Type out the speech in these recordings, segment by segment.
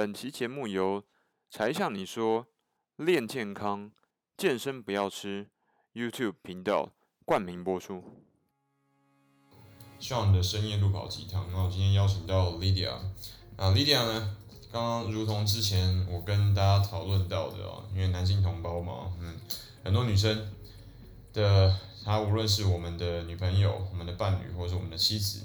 本期节目由才向你说练健康健身不要吃 YouTube 频道冠名播出。Sean 的深夜路跑鸡汤，那我今天邀请到 Lydia 啊，Lydia 呢，刚刚如同之前我跟大家讨论到的哦，因为男性同胞嘛，嗯，很多女生的，她无论是我们的女朋友、我们的伴侣，或者是我们的妻子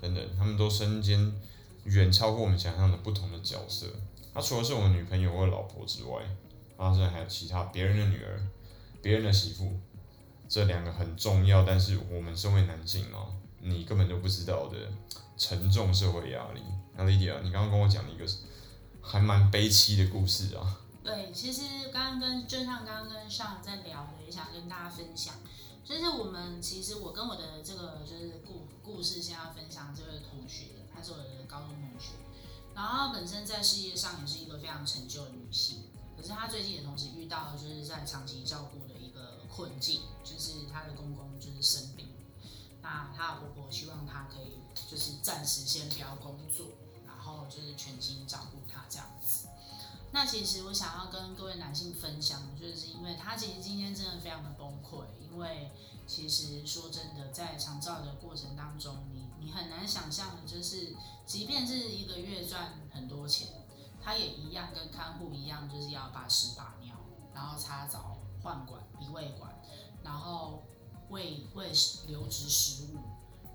等等，她们都身兼。远超过我们想象的不同的角色。她除了是我们女朋友或老婆之外，当然还有其他别人的女儿、别人的媳妇。这两个很重要，但是我们身为男性哦，你根本就不知道的沉重社会压力。那 Lydia，你刚刚跟我讲了一个还蛮悲凄的故事啊。对，其实刚刚跟就像刚刚跟上在聊的，也想跟大家分享。就是我们其实我跟我的这个就是故故事，先要分享这位同学，她是我的高中同学，然后本身在事业上也是一个非常成就的女性，可是她最近也同时遇到就是在长期照顾的一个困境，就是她的公公就是生病，那她的婆婆希望她可以就是暂时先不要工作，然后就是全心照顾她这样子。那其实我想要跟各位男性分享，就是因为他其实今天真的非常的崩溃，因为其实说真的，在长照的过程当中，你你很难想象的就是，即便是一个月赚很多钱，他也一样跟看护一样，就是要把屎把尿，然后擦澡、换管、鼻胃管，然后喂喂流质食物，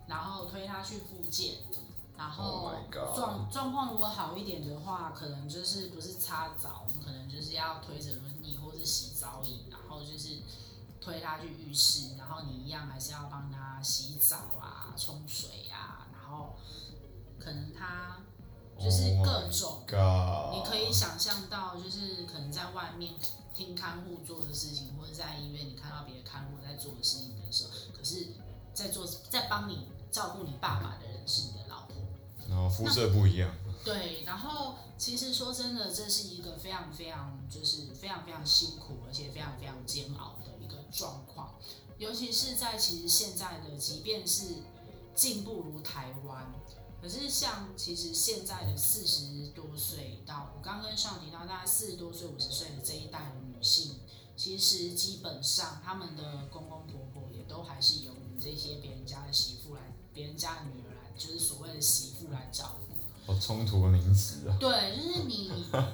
然后推他去复健。然后状状况如果好一点的话，可能就是不是擦澡，我们可能就是要推着轮椅或是洗澡椅，然后就是推他去浴室，然后你一样还是要帮他洗澡啊、冲水啊，然后可能他就是各种，oh、你可以想象到，就是可能在外面听看护做的事情，或者在医院你看到别的看护在做的事情的时候，可是，在做在帮你照顾你爸爸的人是你的老婆。然后肤色不一样。对，然后其实说真的，这是一个非常非常就是非常非常辛苦，而且非常非常煎熬的状况。尤其是在其实现在的，即便是进步如台湾，可是像其实现在的四十多岁到我刚刚跟上提到大概四十多岁五十岁的这一代的女性，其实基本上他们的公公婆婆也都还是由我们这些别人家的媳妇来，别人家的女儿来。就是所谓的媳妇来照顾，好冲突的名词啊。对，就是你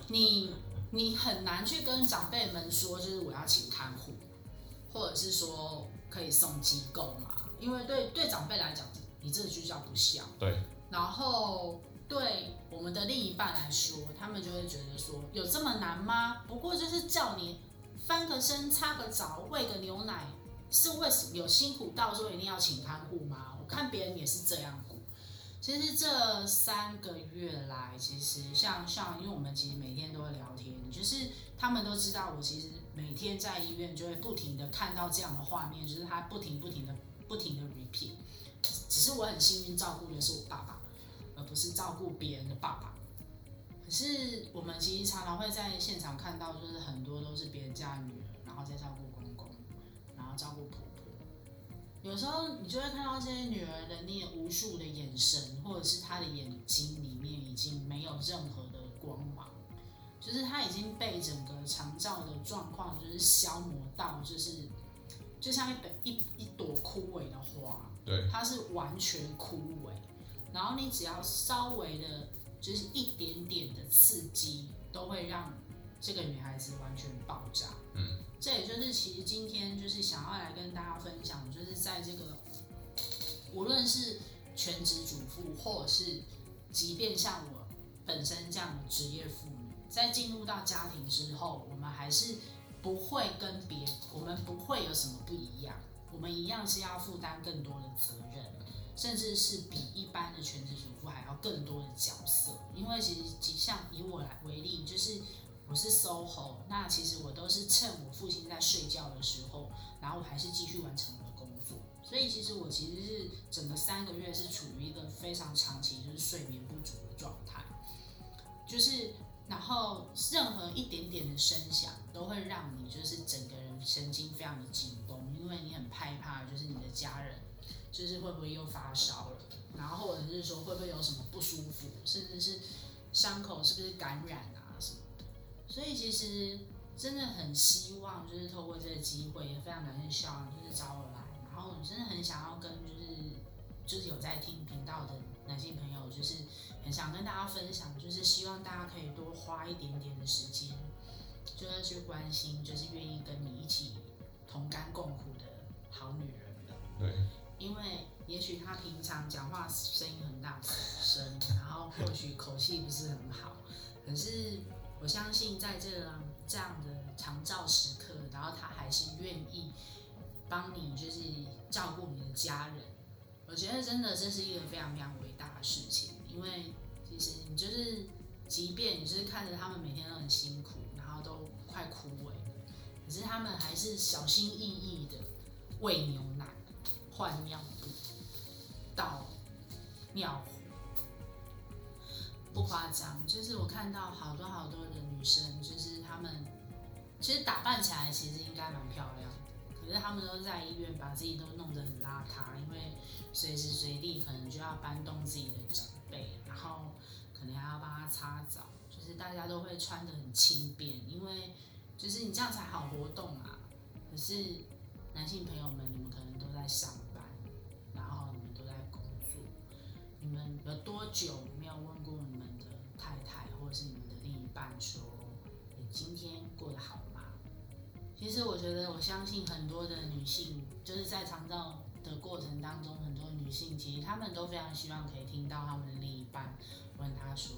你你很难去跟长辈们说，就是我要请看护，或者是说可以送机构嘛，因为对对长辈来讲，你这个就叫不孝。对。然后对我们的另一半来说，他们就会觉得说，有这么难吗？不过就是叫你翻个身、擦个澡、喂个牛奶，是为什么有辛苦到说一定要请看护吗？我看别人也是这样。其实这三个月来，其实像像，因为我们其实每天都会聊天，就是他们都知道我其实每天在医院就会不停的看到这样的画面，就是他不停不停的不停的 repeat。只是我很幸运照顾的是我爸爸，而不是照顾别人的爸爸。可是我们其实常常会在现场看到，就是很多都是别人家的女儿，然后再照顾公公，然后照顾婆婆。有时候你就会看到这些女儿的那无数的眼神，或者是她的眼睛里面已经没有任何，就是她已经被整个长照的状况就是消磨到，就是就像一本一一朵枯萎的花，对，它是完全枯萎，然后你只要稍微的，就是一点点的刺激，都会让。这个女孩子完全爆炸，嗯，这也就是其实今天就是想要来跟大家分享，就是在这个无论是全职主妇，或者是即便像我本身这样的职业妇女，在进入到家庭之后，我们还是不会跟别，我们不会有什么不一样，我们一样是要负担更多的责任，甚至是比一般的全职主妇还要更多的角色，因为其实像以我来为例，就是。我是 SOHO，那其实我都是趁我父亲在睡觉的时候，然后我还是继续完成我的工作。所以其实我其实是整个三个月是处于一个非常长期就是睡眠不足的状态，就是然后任何一点点的声响都会让你就是整个人神经非常的紧绷，因为你很害怕就是你的家人就是会不会又发烧了，然后或者是说会不会有什么不舒服，甚至是。伤口是不是感染啊什么的。所以其实真的很希望，就是透过这个机会，也非常感谢校长，就是找我来，然后我真的很想要跟就是就是有在听频道的男性朋友，就是很想跟大家分享，就是希望大家可以多花一点点的时间，就是去关心，就是愿意跟你一起同甘共苦的好女人。对，因为也许她平常讲话声音很大声，然后或许口气不是很好，可是我相信在这个这样的长照时刻，然后她还是愿意帮你，就是照顾你的家人。我觉得真的这是一个非常非常伟大的事情，因为其实你就是，即便你就是看着他们每天都很辛苦，然后都快枯萎了，可是他们还是小心翼翼的喂牛奶。换尿布、倒尿壶，不夸张，就是我看到好多好多的女生，就是她们其实打扮起来其实应该蛮漂亮的，可是他们都在医院把自己都弄得很邋遢，因为随时随地可能就要搬动自己的长辈，然后可能还要帮他擦澡，就是大家都会穿得很轻便，因为就是你这样才好活动啊。可是男性朋友们，你们可能都在上班，然后。你们都在工作，你们有多久没有问过你们的太太或者是你们的另一半说，你今天过得好？其实我觉得，我相信很多的女性，就是在长照的过程当中，很多女性其实她们都非常希望可以听到她们的另一半问她说，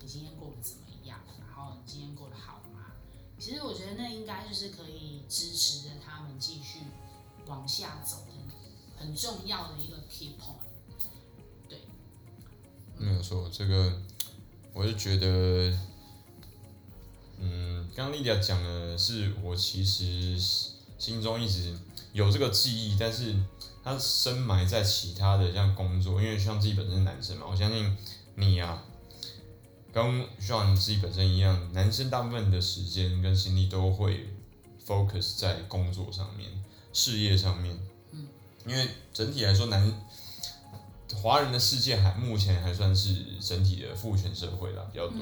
你今天过得怎么样？然后你今天过得好吗？其实我觉得那应该就是可以支持着他们继续往下走的很重要的一个 key point。对没有错，这个我就觉得，刚刚莉迪亚讲的是我其实心中一直有这个记忆，但是它深埋在其他的像工作，因为像自己本身是男生嘛，我相信你啊，跟像你自己本身一样，男生大部分的时间跟心力都会 focus 在工作上面、事业上面，嗯，因为整体来说男。华人的世界还目前还算是整体的父权社会啦，比较多。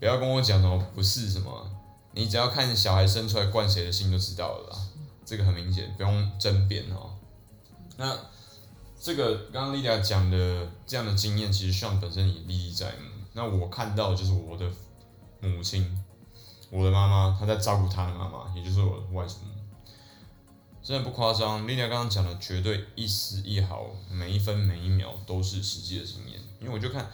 不要跟我讲什么不是什么，你只要看小孩生出来惯谁的心就知道了啦。这个很明显，不用争辩哦。那这个刚刚莉亚讲的这样的经验，其实像本身也历历在目。那我看到就是我的母亲，我的妈妈，她在照顾她的妈妈，也就是我的外祖母。真的不夸张，莉莉亚刚刚讲的绝对一丝一毫，每一分每一秒都是实际的经验。因为我就看，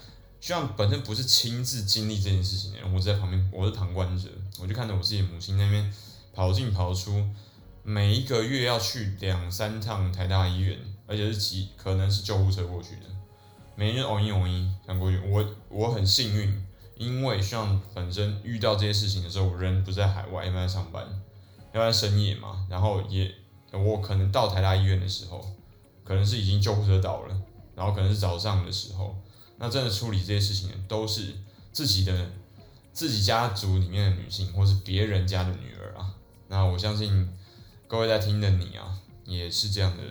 虽然本身不是亲自经历这件事情的人，我在旁边，我是旁观者，我就看着我自己母亲那边跑进跑出，每一个月要去两三趟台大医院，而且是骑，可能是救护车过去的，每天偶一偶一赶过去。我我很幸运，因为像本身遇到这些事情的时候，我人不在海外，因为在上班，要在深夜嘛，然后也。我可能到台大医院的时候，可能是已经救护车到了，然后可能是早上的时候，那真的处理这些事情的都是自己的自己家族里面的女性，或是别人家的女儿啊。那我相信各位在听的你啊，也是这样的，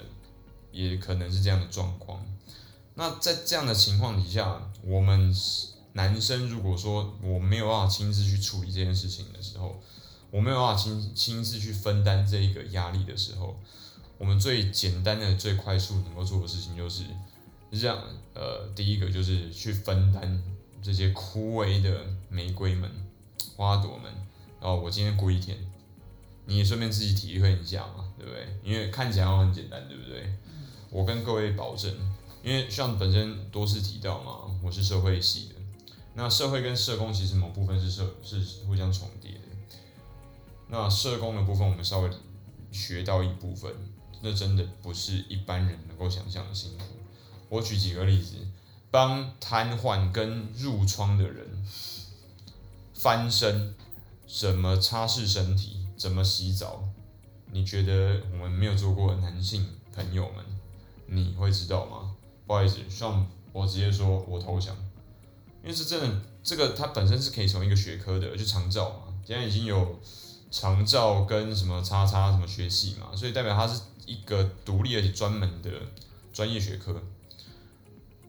也可能是这样的状况。那在这样的情况底下，我们男生如果说我没有办法亲自去处理这件事情的时候，我没有办法亲亲自去分担这一个压力的时候，我们最简单的、最快速能够做的事情就是让呃，第一个就是去分担这些枯萎的玫瑰们、花朵们。然后我今天过一天，你也顺便自己体会一下嘛，对不对？因为看起来很简单，对不对？我跟各位保证，因为像本身多次提到嘛，我是社会系的，那社会跟社工其实某部分是社是互相重叠的。那社工的部分，我们稍微学到一部分，那真的不是一般人能够想象的辛苦。我举几个例子，帮瘫痪跟褥疮的人翻身，怎么擦拭身体，怎么洗澡，你觉得我们没有做过的男性朋友们，你会知道吗？不好意思，像我直接说我投降，因为是真的，这个它本身是可以从一个学科的，就长照嘛，现在已经有。长照跟什么叉叉什么学系嘛，所以代表它是一个独立而且专门的专业学科。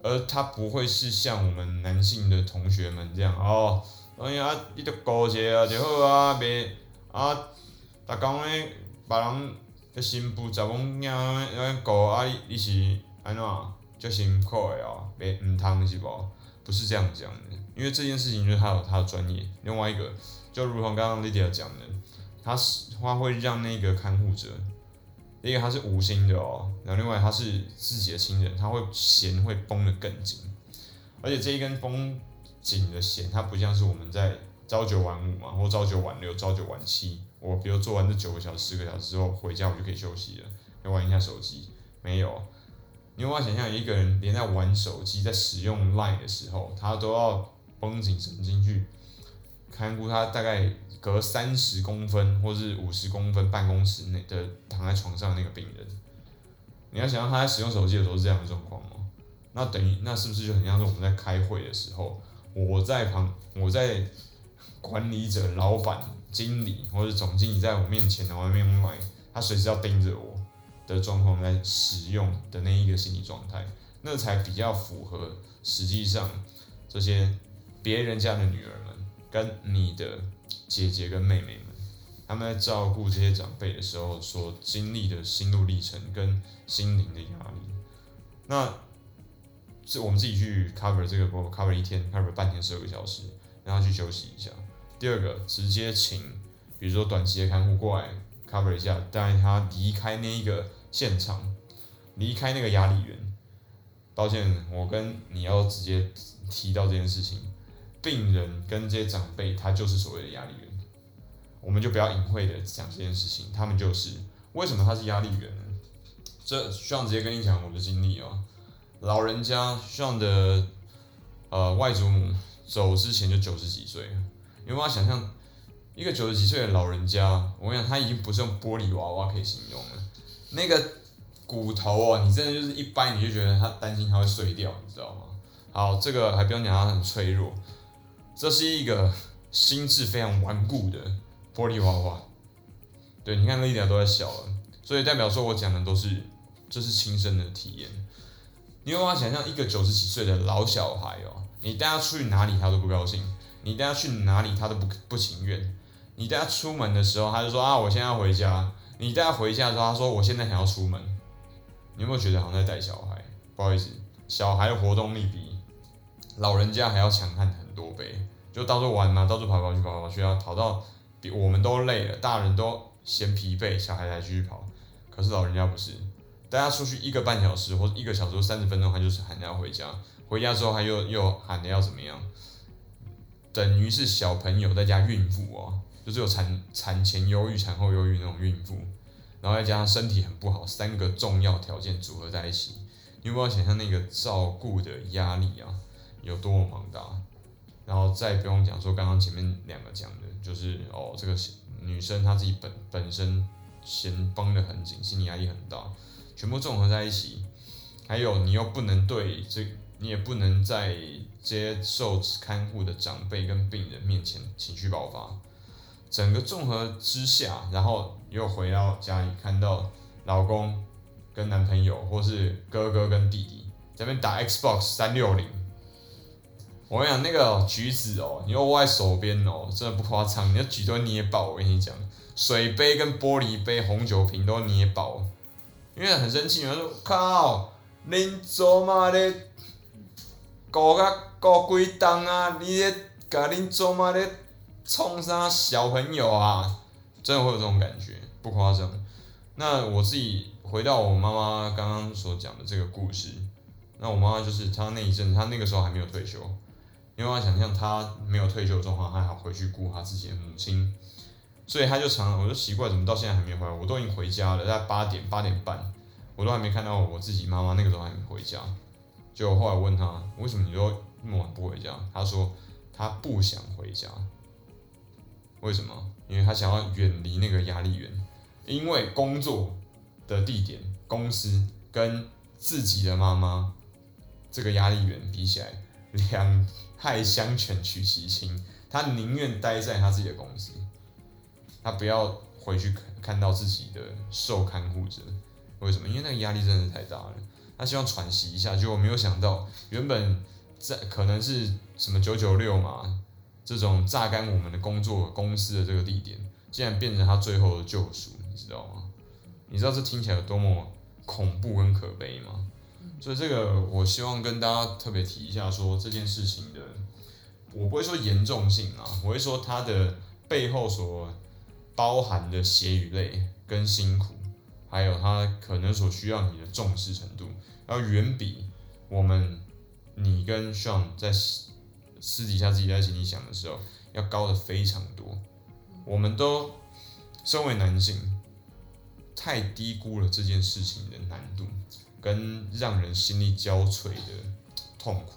而他不会是像我们男性的同学们这样哦，哎呀，你着顾一下就好啊，别啊，逐工咧别人的新妇查某囝安顾啊，伊是安怎足辛苦的哦，别毋通是无？不是这样讲的，因为这件事情就是他有他的专业。另外一个，就如同刚刚 Lydia 讲的，他是他会让那个看护者。一个他是无心的哦，然后另外他是自己的亲人，他会弦会绷得更紧，而且这一根绷紧的弦，它不像是我们在朝九晚五嘛，或朝九晚六、朝九晚七，我比如做完这九个小时、十个小时之后回家，我就可以休息了，要玩一下手机。没有，你无法想象一个人连在玩手机、在使用 Line 的时候，他都要绷紧神经去看顾他大概。隔三十公分或是五十公分办公室内的躺在床上那个病人，你要想象他在使用手机的时候是这样的状况哦，那等于那是不是就很像是我们在开会的时候，我在旁我在管理者、老板、经理或者总经理在我面前，然后外面来，他随时要盯着我的状况来使用的那一个心理状态，那才比较符合实际上这些别人家的女儿们跟你的。姐姐跟妹妹们，他们在照顾这些长辈的时候所经历的心路历程跟心灵的压力，那是我们自己去 cover 这个，cover 一天，cover 半天十二个小时，然后去休息一下。第二个，直接请，比如说短期的看护过来 cover 一下，带他离开那一个现场，离开那个压力源。抱歉，我跟你要直接提到这件事情。病人跟这些长辈，他就是所谓的压力源，我们就不要隐晦的讲这件事情，他们就是为什么他是压力源呢？这需要直接跟你讲我的经历哦。老人家希望的呃外祖母走之前就九十几岁，你有没有想象一个九十几岁的老人家，我跟你讲他已经不是用玻璃娃娃可以形容了，那个骨头哦，你真的就是一掰你就觉得他担心他会碎掉，你知道吗？好，这个还不用讲，他很脆弱。这是一个心智非常顽固的玻璃娃娃，对，你看那一点都在笑了，所以代表说我讲的都是这是亲身的体验。你有办法想象一个九十几岁的老小孩哦，你带他去哪里他都不高兴，你带他去哪里他都不不情愿，你带他出门的时候他就说啊，我现在要回家，你带他回家的时候他说我现在想要出门，你有没有觉得好像在带小孩？不好意思，小孩的活动力比老人家还要强悍很多倍。就到处玩嘛，到处跑跑去跑跑去啊，跑到比我们都累了，大人都嫌疲惫，小孩才继续跑。可是老人家不是，大家出去一个半小时或一个小时三十分钟，他就是喊着要回家。回家之后他又又喊着要怎么样？等于是小朋友再加孕妇哦，就是有产产前忧郁、产后忧郁那种孕妇，然后再加上身体很不好，三个重要条件组合在一起，你有没有想象那个照顾的压力啊，有多么庞大？然后再不用讲说，刚刚前面两个讲的，就是哦，这个女生她自己本本身弦绷得很紧，心理压力很大，全部综合在一起，还有你又不能对这，你也不能在接受看护的长辈跟病人面前情绪爆发，整个综合之下，然后又回到家里看到老公跟男朋友，或是哥哥跟弟弟在那边打 Xbox 三六零。我跟你讲，那个橘子哦，你握在手边哦，真的不夸张，你的橘都捏爆。我跟你讲，水杯跟玻璃杯、红酒瓶都捏爆，因为很生气，有人说靠，恁祖妈咧？搞个搞鬼档啊！你咧，甲恁祖妈咧？冲啥小朋友啊？真的会有这种感觉，不夸张。那我自己回到我妈妈刚刚所讲的这个故事，那我妈妈就是她那一阵，她那个时候还没有退休。因为我想象他没有退休的状况，他还好回去顾他自己的母亲，所以他就常，我就奇怪，怎么到现在还没回来？我都已经回家了，在八点八点半，我都还没看到我自己妈妈，那个时候还没回家。就后来问他，为什么你都那么晚不回家？他说他不想回家。为什么？因为他想要远离那个压力源，因为工作的地点、公司跟自己的妈妈这个压力源比起来，两。害相权取其轻，他宁愿待在他自己的公司，他不要回去看看到自己的受看护者。为什么？因为那个压力真的太大了。他希望喘息一下，结果没有想到，原本在可能是什么九九六嘛，这种榨干我们的工作公司的这个地点，竟然变成他最后的救赎，你知道吗？你知道这听起来有多么恐怖跟可悲吗？所以这个我希望跟大家特别提一下，说这件事情的，我不会说严重性啊，我会说它的背后所包含的血与泪跟辛苦。还有他可能所需要你的重视程度，要远比我们你跟 Sean 在私底下自己在心里想的时候要高的非常多。我们都身为男性，太低估了这件事情的难度，跟让人心力交瘁的痛苦，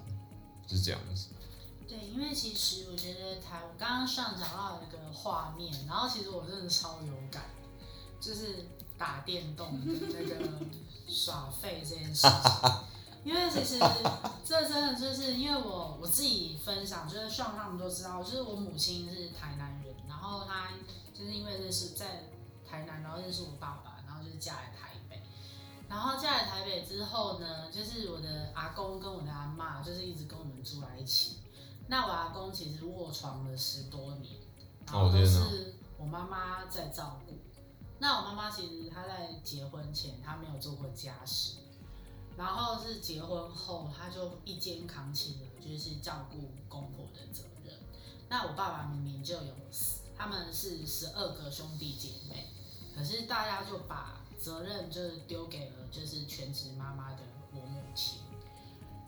是这样子。对，因为其实我觉得台，我刚刚 Sean 讲到一个画面，然后其实我真的超有感，就是。打电动的那个耍废这件事情，因为其实这真的就是因为我我自己分享，就是希望他们都知道，就是我母亲是台南人，然后她就是因为认识在台南，然后认识我爸爸，然后就是嫁来台，然后嫁来台北之后呢，就是我的阿公跟我的阿妈就是一直跟我们住在一起。那我阿公其实卧床了十多年，然后都是我妈妈在照顾。那我妈妈其实她在结婚前她没有做过家事，然后是结婚后她就一肩扛起了就是照顾公婆的责任。那我爸爸明明就有，他们是十二个兄弟姐妹，可是大家就把责任就是丢给了就是全职妈妈的我母亲。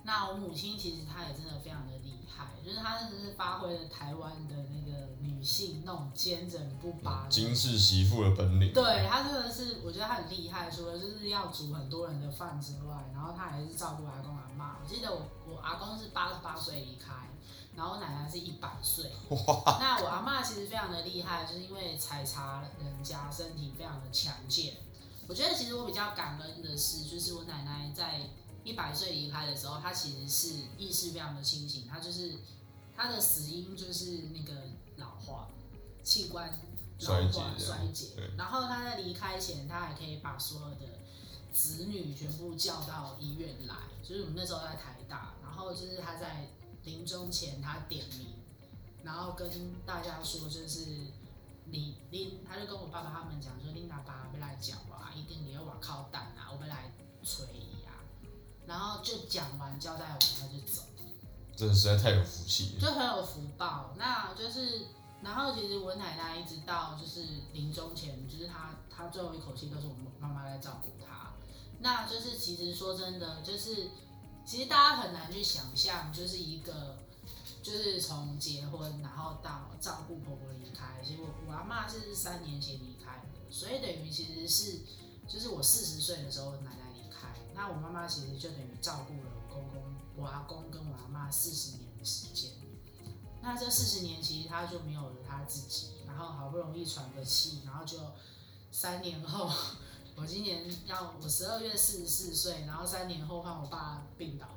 那我母亲其实她也真的非常的厉害，就是她真的是发挥了台湾的那个女性那种坚韧不拔、金氏媳妇的本领。对，她真的是，我觉得她很厉害，除了就是要煮很多人的饭之外，然后她还是照顾阿公阿妈。我记得我我阿公是八十八岁离开，然后我奶奶是一百岁。哇！那我阿妈其实非常的厉害，就是因为采茶人家身体非常的强健。我觉得其实我比较感恩的是，就是我奶奶在。一百岁离开的时候，她其实是意识非常的清醒，她就是她的死因就是那个老化，器官老化衰竭。然后她在离开前，她还可以把所有的子女全部叫到医院来，就是我们那时候在台大，然后就是她在临终前她点名，然后跟大家说就是你拎，他就跟我爸爸他们讲说拎爸爸要来讲啊，一定你要往靠蛋啊，我们来催。然后就讲完交代完，他就走。真的实在太有福气，就很有福报。那就是，然后其实我奶奶一直到就是临终前，就是她她最后一口气都是我妈妈在照顾她。那就是其实说真的，就是其实大家很难去想象，就是一个就是从结婚然后到照顾婆婆离开，其实我我阿嬷是三年前离开的，所以等于其实是就是我四十岁的时候奶奶离开。那我妈妈其实就等于照顾了我公公、我阿公跟我阿妈四十年的时间。那这四十年其实他就没有了他自己，然后好不容易喘个气，然后就三年后，我今年要我十二月四十四岁，然后三年后换我爸病倒。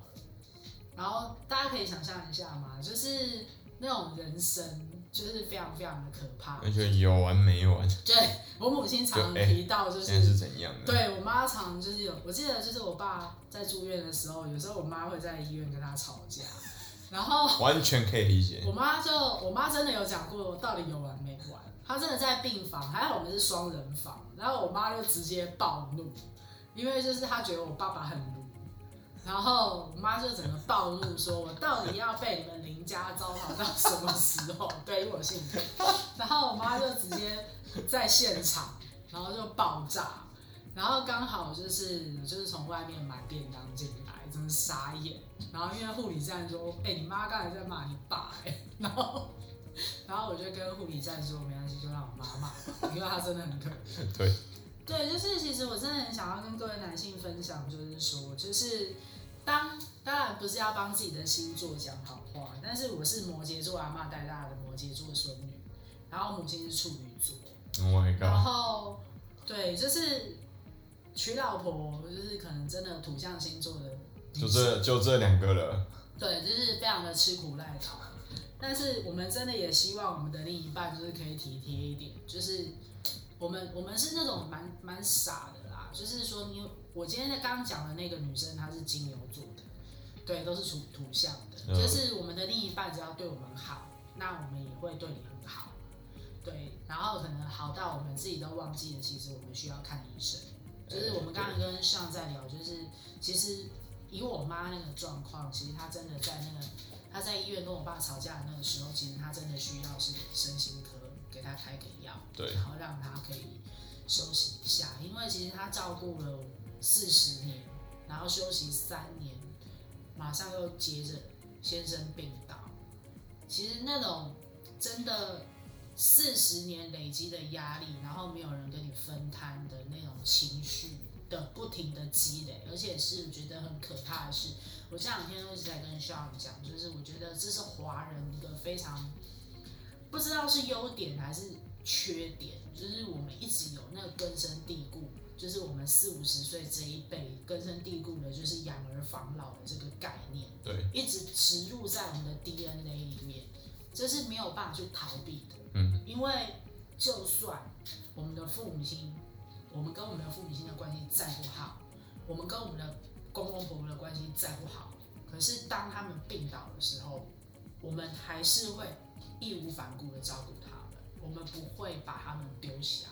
然后大家可以想象一下嘛，就是那种人生。就是非常非常的可怕，而且有完没完。对，我母亲常提到，就是现在是怎样的？对我妈常就是有，我记得就是我爸在住院的时候，有时候我妈会在医院跟他吵架，然后 完全可以理解。我妈就我妈真的有讲过，到底有完没完？她真的在病房，还好我们是双人房，然后我妈就直接暴怒，因为就是她觉得我爸爸很鲁。然后我妈就整个暴怒，说我到底要被你们林家糟蹋到什么时候？对，因为我姓林。然后我妈就直接在现场，然后就爆炸。然后刚好就是就是从外面买便当进来，真的傻眼。然后因为护理站说：“哎、你妈刚才在骂你爸。”哎，然后然后我就跟护理站说：“没关系，就让我妈骂，因为她真的很可怜。”对对，就是其实我真的很想要跟各位男性分享，就是说，就是。当当然不是要帮自己的星座讲好话，但是我是摩羯座阿妈带大的摩羯座孙女，然后母亲是处女座，Oh my God，然后对，就是娶老婆，就是可能真的土象星座的，就这就这两个了，对，就是非常的吃苦耐劳，但是我们真的也希望我们的另一半就是可以体贴一点，就是我们我们是那种蛮蛮傻的啦，就是说你我今天在刚刚讲的那个女生，她是金牛座的，对，都是属土象的，嗯、就是我们的另一半只要对我们好，那我们也会对你很好，对，然后可能好到我们自己都忘记了，其实我们需要看医生。就是我们刚刚跟上在聊，就是其实以我妈那个状况，其实她真的在那个她在医院跟我爸吵架的那个时候，其实她真的需要是身心科给她开给药，对，然后让她可以休息一下，因为其实她照顾了四十年，然后休息三年，马上又接着先生病倒，其实那种真的。四十年累积的压力，然后没有人跟你分摊的那种情绪的不停的积累，而且是觉得很可怕的事，我这两天一直在跟 Sean 讲，就是我觉得这是华人一个非常不知道是优点还是缺点，就是我们一直有那个根深蒂固，就是我们四五十岁这一辈根深蒂固的，就是养儿防老的这个概念，对，一直植入在我们的 DNA 里面，这是没有办法去逃避的。嗯，因为就算我们的父母亲，我们跟我们的父母亲的关系再不好，我们跟我们的公公婆婆的关系再不好，可是当他们病倒的时候，我们还是会义无反顾的照顾他们，我们不会把他们丢下。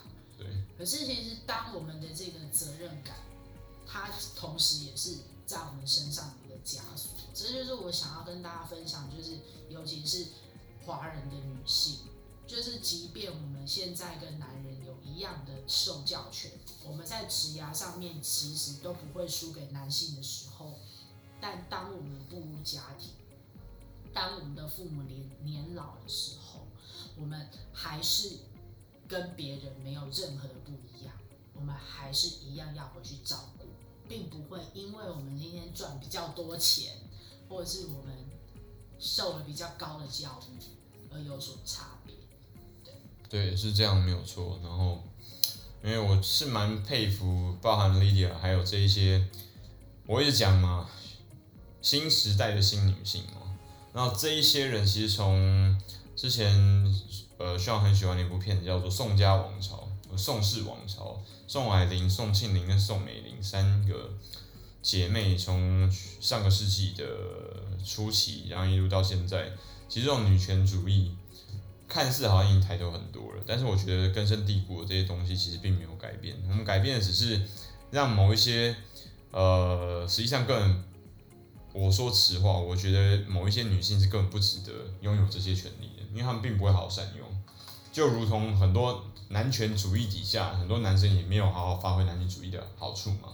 可是其实当我们的这个责任感，它同时也是在我们身上的一个枷锁。这就是我想要跟大家分享，就是尤其是华人的女性。就是，即便我们现在跟男人有一样的受教权，我们在职涯上面其实都不会输给男性的时候，但当我们步入家庭，当我们的父母年年老的时候，我们还是跟别人没有任何的不一样，我们还是一样要回去照顾，并不会因为我们今天赚比较多钱，或者是我们受了比较高的教育而有所差别。对，是这样没有错。然后，因为我是蛮佩服，包含 Lydia 还有这一些，我一直讲嘛，新时代的新女性嘛。然后这一些人其实从之前，呃，希望很喜欢的一部片子叫做《宋家王朝》，宋氏王朝，宋霭龄、宋庆龄跟宋美龄三个姐妹，从上个世纪的初期，然后一路到现在，其实这种女权主义。看似好像已经抬头很多了，但是我觉得根深蒂固的这些东西其实并没有改变。我们改变的只是让某一些，呃，实际上更，我说实话，我觉得某一些女性是根本不值得拥有这些权利的，因为她们并不会好好善用。就如同很多男权主义底下，很多男生也没有好好发挥男权主义的好处嘛。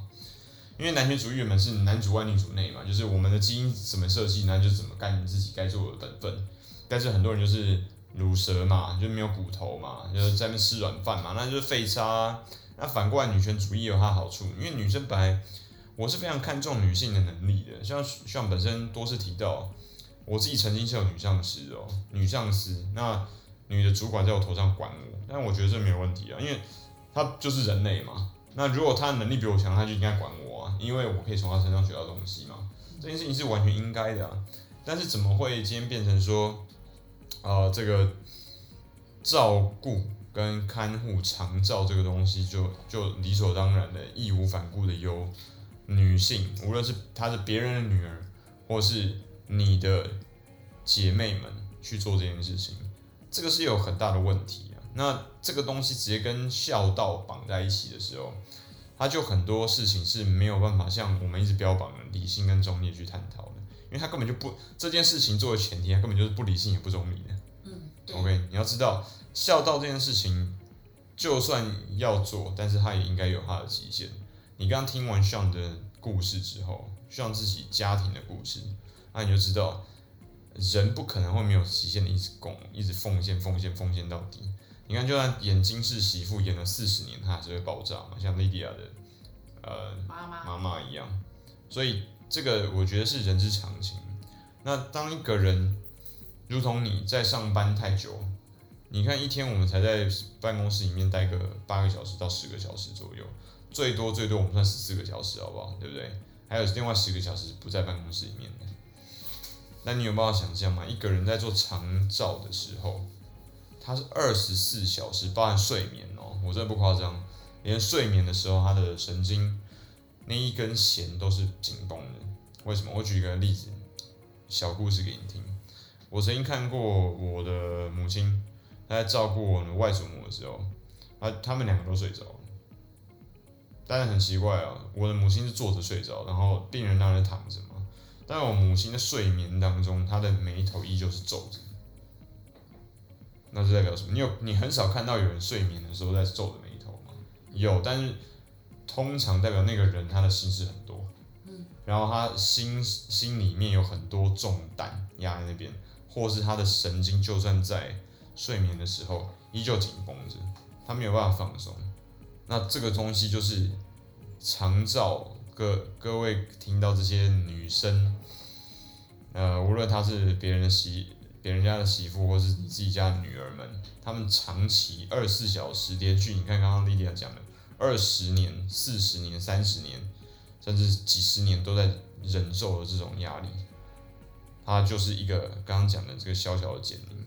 因为男权主义原本是男主外女主内嘛，就是我们的基因怎么设计，那就怎么干自己该做的本分。但是很多人就是。鲁蛇嘛，就是没有骨头嘛，就是在那吃软饭嘛，那就是废渣。那反过来，女权主义有它好处，因为女生本来我是非常看重女性的能力的，像像本身多次提到，我自己曾经是有女上司哦，女上司，那女的主管在我头上管我，但我觉得这没有问题啊，因为她就是人类嘛。那如果她的能力比我强，她就应该管我啊，因为我可以从她身上学到东西嘛。这件事情是完全应该的啊，但是怎么会今天变成说？啊、这个照顾跟看护长照这个东西，就就理所当然的义无反顾的由女性，无论是她是别人的女儿，或是你的姐妹们去做这件事情，这个是有很大的问题啊。那这个东西直接跟孝道绑在一起的时候，它就很多事情是没有办法像我们一直标榜的理性跟中立去探讨的。因为他根本就不这件事情作为前提，他根本就是不理性也不中立的。嗯，OK，你要知道孝道这件事情，就算要做，但是它也应该有它的极限。你刚刚听完 Sean 的故事之后，Sean 自己家庭的故事，那你就知道，人不可能会没有极限的一直供，一直奉献，奉献，奉献到底。你看，就算演金氏媳妇演了四十年，她还是会爆炸嘛，像莉迪亚的呃妈妈妈妈一样，所以。这个我觉得是人之常情。那当一个人如同你在上班太久，你看一天我们才在办公室里面待个八个小时到十个小时左右，最多最多我们算十四个小时，好不好？对不对？还有另外十个小时不在办公室里面那你有办法想象吗？一个人在做长照的时候，他是二十四小时包含睡眠哦，我真的不夸张，连睡眠的时候他的神经。那一根弦都是紧绷的。为什么？我举一个例子，小故事给你听。我曾经看过我的母亲，她在照顾我的外祖母的时候，她他们两个都睡着了。但是很奇怪啊，我的母亲是坐着睡着，然后病人当然躺着。在我母亲的睡眠当中，她的眉头依旧是皱着。那这代表什么？你有你很少看到有人睡眠的时候在皱着眉头吗？有，但是通常代表那个人他的心事很多，嗯，然后他心心里面有很多重担压在那边，或是他的神经就算在睡眠的时候依旧紧绷着，他没有办法放松。那这个东西就是长照，各各位听到这些女生，呃，无论她是别人的媳，别人家的媳妇，或是你自己家的女儿们，她们长期二十四小时连续，你看刚刚莉莉亚讲的，二十年、四十年、三十年，甚至几十年都在忍受的这种压力，她就是一个刚刚讲的这个小小的减龄。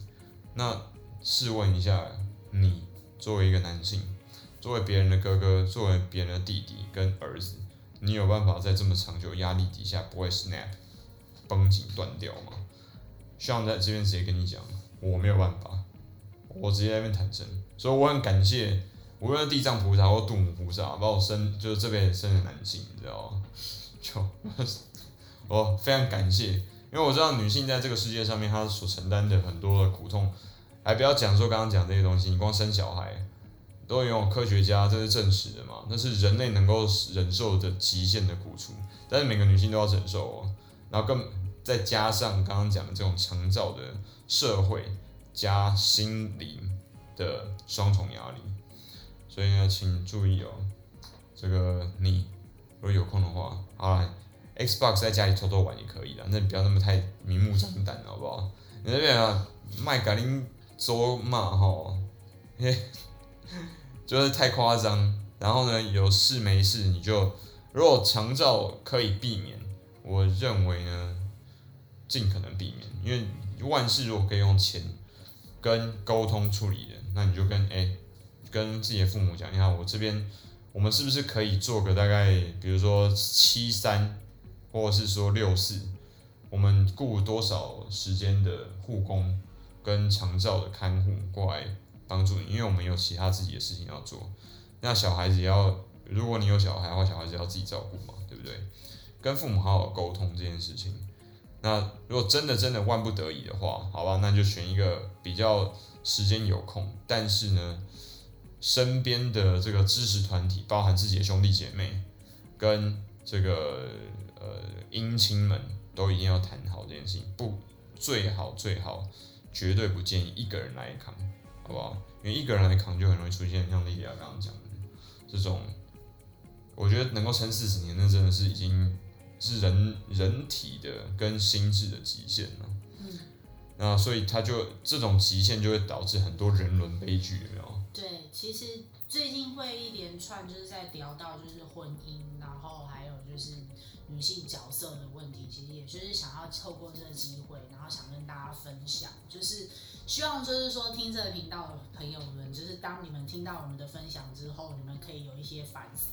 那试问一下，你作为一个男性，作为别人的哥哥，作为别人的弟弟跟儿子，你有办法在这么长久压力底下不会 snap 绷紧断掉吗？希望在这边直接跟你讲，我没有办法，我直接在那边坦诚，所以我很感谢无论地藏菩萨或度母菩萨把我生，就是这边生的男性，你知道吗？就 我非常感谢，因为我知道女性在这个世界上面她所承担的很多的苦痛，还不要讲说刚刚讲这些东西，你光生小孩。都有科学家，这是证实的嘛？那是人类能够忍受的极限的苦楚，但是每个女性都要忍受哦。然后更再加上刚刚讲的这种长照的社会加心灵的双重压力，所以呢，请注意哦。这个你如果有空的话，好了，Xbox 在家里偷偷玩也可以的，那你不要那么太明目张胆，好不好？你那边啊，麦格林做嘛吼，嘿。就是太夸张，然后呢，有事没事你就，如果长照可以避免，我认为呢，尽可能避免，因为万事如果可以用钱跟沟通处理的，那你就跟哎，跟自己的父母讲一下，我这边我们是不是可以做个大概，比如说七三，或者是说六四，我们雇多少时间的护工跟长照的看护过来。帮助你，因为我们有其他自己的事情要做。那小孩子也要，如果你有小孩的话，小孩子要自己照顾嘛，对不对？跟父母好好沟通这件事情。那如果真的真的万不得已的话，好吧，那就选一个比较时间有空，但是呢，身边的这个支持团体，包含自己的兄弟姐妹跟这个呃姻亲们，都一定要谈好这件事情。不，最好最好，绝对不建议一个人来扛。好不好？因为一个人来扛就很容易出现像莉莉亚刚刚讲的这种，我觉得能够撑四十年，那真的是已经是人人体的跟心智的极限了。嗯。那所以他就这种极限就会导致很多人伦悲剧，有没有？对，其实最近会一连串就是在聊到就是婚姻，然后还有就是女性角色的问题，其实也就是想要透过这个机会，然后想跟大家分享，就是。希望就是说，听这个频道的朋友们，就是当你们听到我们的分享之后，你们可以有一些反思。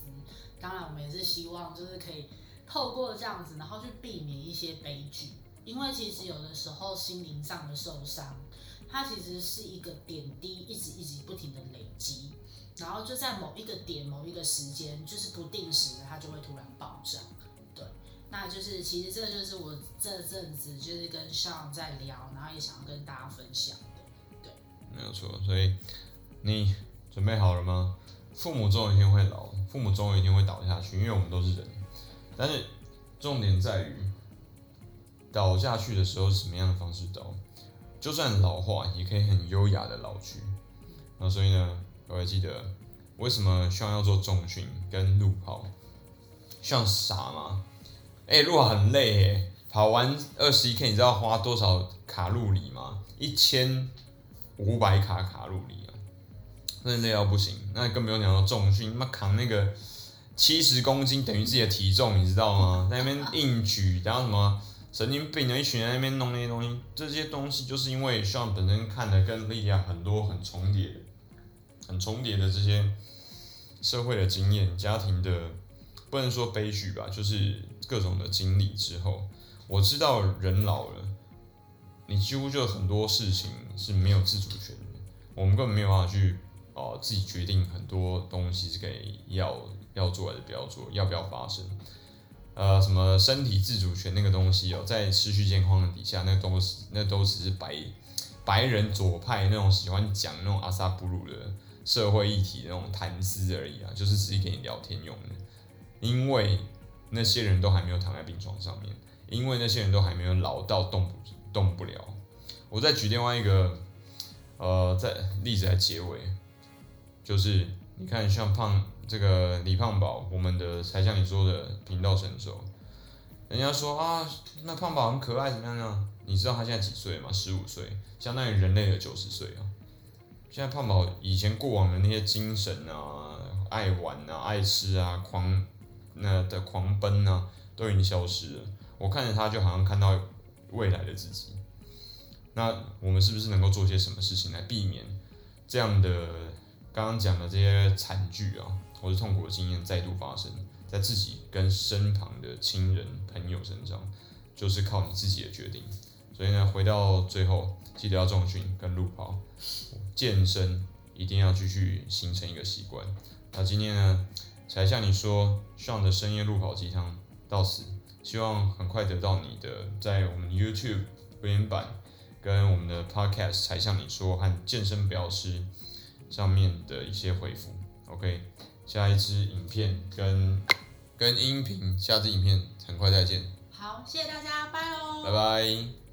当然，我们也是希望就是可以透过这样子，然后去避免一些悲剧。因为其实有的时候心灵上的受伤，它其实是一个点滴，一直一直不停的累积，然后就在某一个点、某一个时间，就是不定时，它就会突然爆炸。那就是，其实这就是我这阵子就是跟上在聊，然后也想要跟大家分享的，对，没有错。所以你准备好了吗？父母总有一天会老，父母总有一天会倒下去，因为我们都是人。但是重点在于倒下去的时候是什么样的方式倒？就算老化，也可以很优雅的老去。那所以呢，各位记得为什么需要做重训跟路跑？像傻吗？哎、欸，路很累哎，跑完二十一 K，你知道花多少卡路里吗？一千五百卡卡路里啊，真的累到不行。那更不用讲到重训，那扛那个七十公斤等于自己的体重，你知道吗？在那边硬举，然后什么神经病的一群人在那边弄那些东西，这些东西就是因为像本身看的跟莉亚很多很重叠、很重叠的这些社会的经验、家庭的不能说悲剧吧，就是各种的经历之后，我知道人老了，你几乎就很多事情是没有自主权的，我们根本没有办法去哦、自己决定很多东西是给要要做还是不要做，要不要发生。呃，什么身体自主权那个东西哦，在失去健康的底下，那都是那都只是白白人左派那种喜欢讲那种阿萨布鲁的社会议题那种谈资而已啊，就是只是给你聊天用的。因为那些人都还没有躺在病床上面，因为那些人都还没有老到动不动不了。我再举另外一个呃，在例子来结尾，就是你看像胖。这个李胖宝，我们的才像你说的频道神兽，人家说啊，那胖宝很可爱，怎么样呢？你知道他现在几岁吗？十五岁，相当于人类的九十岁啊。现在胖宝以前过往的那些精神啊、爱玩啊、爱吃啊、狂那的狂奔啊，都已经消失了。我看着他，就好像看到未来的自己。那我们是不是能够做些什么事情来避免这样的刚刚讲的这些惨剧啊？或是痛苦的经验再度发生在自己跟身旁的亲人朋友身上，就是靠你自己的决定。所以呢，回到最后，记得要重训跟路跑，健身一定要继续形成一个习惯。那今天呢，才向你说，Sean 的深夜路跑鸡汤到此，希望很快得到你的在我们 YouTube 留言板跟我们的 Podcast 才向你说和健身不要吃上面的一些回复。OK。下一支影片跟跟音频，下支影片很快再见。好，谢谢大家，拜喽。拜拜。